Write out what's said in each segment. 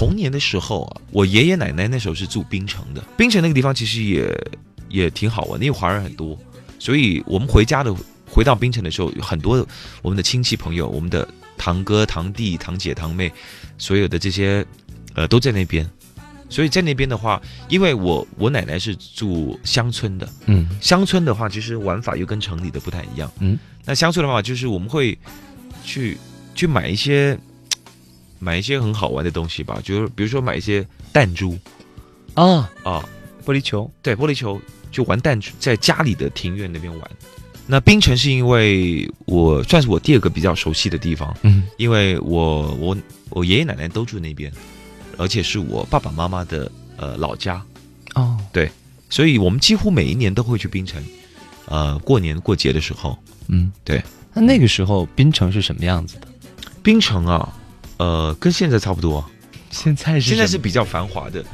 童年的时候啊，我爷爷奶奶那时候是住槟城的，槟城那个地方其实也也挺好玩的，因为华人很多，所以我们回家的回到槟城的时候，有很多我们的亲戚朋友，我们的堂哥、堂弟、堂姐、堂妹，所有的这些呃都在那边。所以在那边的话，因为我我奶奶是住乡村的，嗯乡村的话，其实玩法又跟城里的不太一样。嗯，那乡村的话，就是我们会去去买一些买一些很好玩的东西吧，就是比如说买一些弹珠。啊，啊，玻璃球，对，玻璃球就玩弹珠，在家里的庭院那边玩。那冰城是因为我算是我第二个比较熟悉的地方，嗯。因为我我我爷爷奶奶都住那边，而且是我爸爸妈妈的呃老家，哦，对所以我们几乎每一年都会去冰城，呃，过年过节的时候，嗯，对。那那个时候冰城是什么样子的？冰城啊，呃，跟现在差不多，现在是现在是比较繁华的，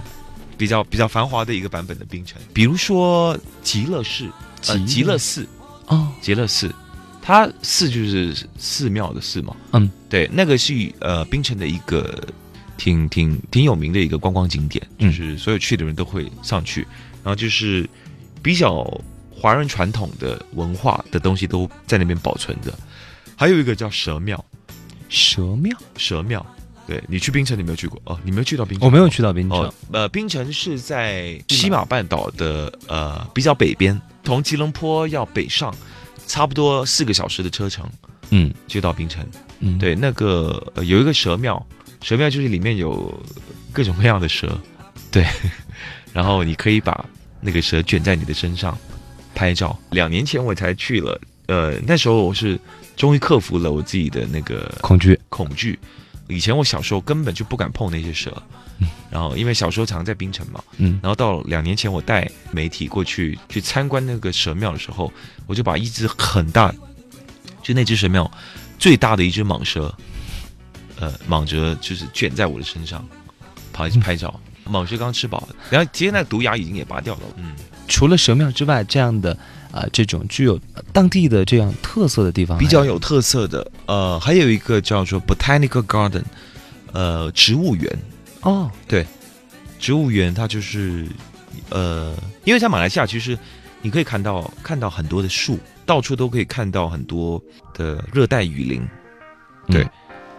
比较比较繁华的一个版本的冰城，比如说极乐寺，呃，极乐寺，哦，极乐寺，它寺就是寺庙的寺嘛，嗯，对，那个是呃冰城的一个挺挺挺有名的一个观光景点，嗯。就是所有去的人都会上去，然后就是比较华人传统的文化的东西都在那边保存着，还有一个叫蛇庙，蛇庙，蛇庙，对你去槟城你没有去过？哦，你没有去到冰城，我没有去到冰城。哦，呃，冰城是在西马。半岛的呃比较北边，从吉隆坡要北上，差不多四个小时的车程嗯。就到冰城。嗯，对，那个、呃、有一个蛇庙，蛇庙就是里面有各种各样的蛇，对，然后你可以把那个蛇卷在你的身上拍照。两年前我才去了，呃，那时候我是终于克服了我自己的那个恐惧，恐惧。以前我小时候根本就不敢碰那些蛇，然后因为小时候常在冰城嘛，嗯然后到两年前我带媒体过去去参观那个蛇庙的时候，我就把一只很大，就那只蛇庙最大的一只蟒蛇，呃，蟒蛇就是卷在我的身上，跑去拍照。蟒蛇刚吃饱，然后其实那毒牙已经也拔掉了，嗯，除了神庙之外，这样的啊、呃这种具有当地的这样特色的地方，比较有特色的，呃，还有一个叫做 Botanical Garden，呃，植物园。哦，对植物园它就是，呃，因为在马来西亚，其实你可以看到看到很多的树，到处都可以看到很多的热带雨林。对，嗯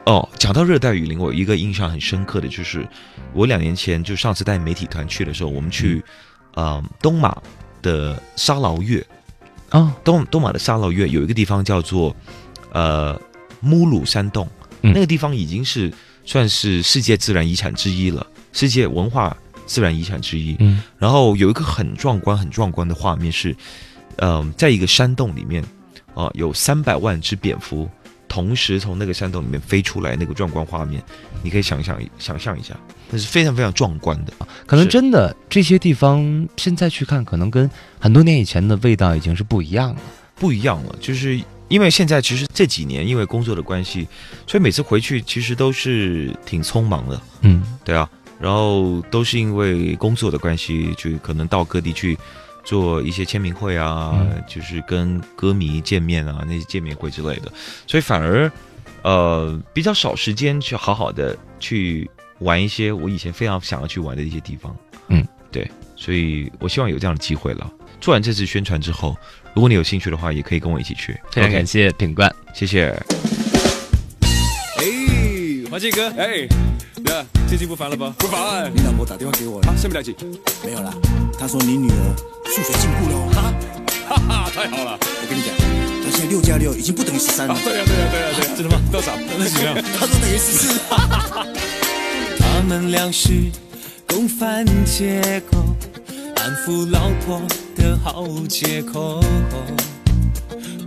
哦，讲到热带雨林，我有一个印象很深刻的就是，我两年前就上次带媒体团去的时候，我们去，呃，东马的沙劳越，哦，东东马的沙劳越有一个地方叫做，呃，穆鲁山洞，嗯。那个地方已经是算是世界自然遗产之一了，世界文化自然遗产之一。嗯。然后有一个很壮观、很壮观的画面是，嗯、在一个山洞里面，啊、有三百万只蝙蝠同时从那个山洞里面飞出来，那个壮观画面，你可以想象想象一下，那是非常非常壮观的啊。可能真的这些地方现在去看，可能跟很多年以前的味道已经是不一样了。不一样了，就是因为现在其实这几年因为工作的关系，所以每次回去其实都是挺匆忙的，嗯对啊，然后都是因为工作的关系，就可能到各地去做一些签名会啊，嗯就是跟歌迷见面啊，那些见面会之类的，所以反而呃比较少时间去好好的去玩一些我以前非常想要去玩的一些地方。嗯，对，所以我希望有这样的机会了。做完这次宣传之后，如果你有兴趣的话，也可以跟我一起去。非常感谢品冠。谢谢。哎，华健哥，哎，对啊，最近不烦了吧？不烦。你老婆打电话给我了啊，，生不了气，没有啦？她说你女儿数学进步了。哈，哈哈，太好了。我跟你讲，她现在六加六已经不等于十三了啊，，对呀，对呀，对呀，对呀，真的吗？多少？那几样？他说等于十四。他们俩是共犯借口，安抚老婆的好借口。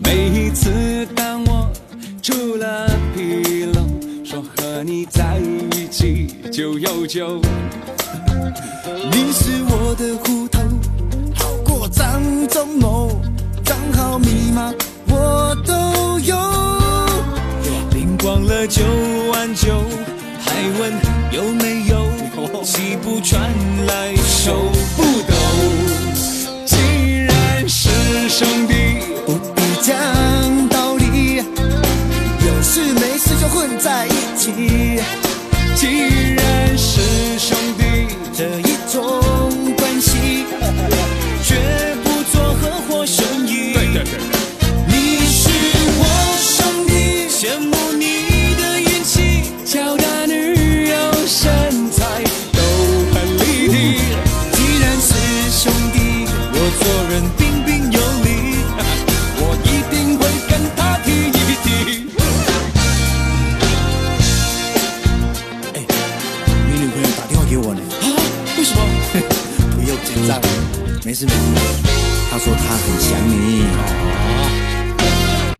每一次当我出了纰漏，说和你在一起就有救。你是我的户头，好过张忠谋，账号密码我都有。领光了九万九，还问有没有？气不传来手不抖。既然是兄弟，不必讲道理，有事没事就混在一起。既然是没事没事，他说他很想你。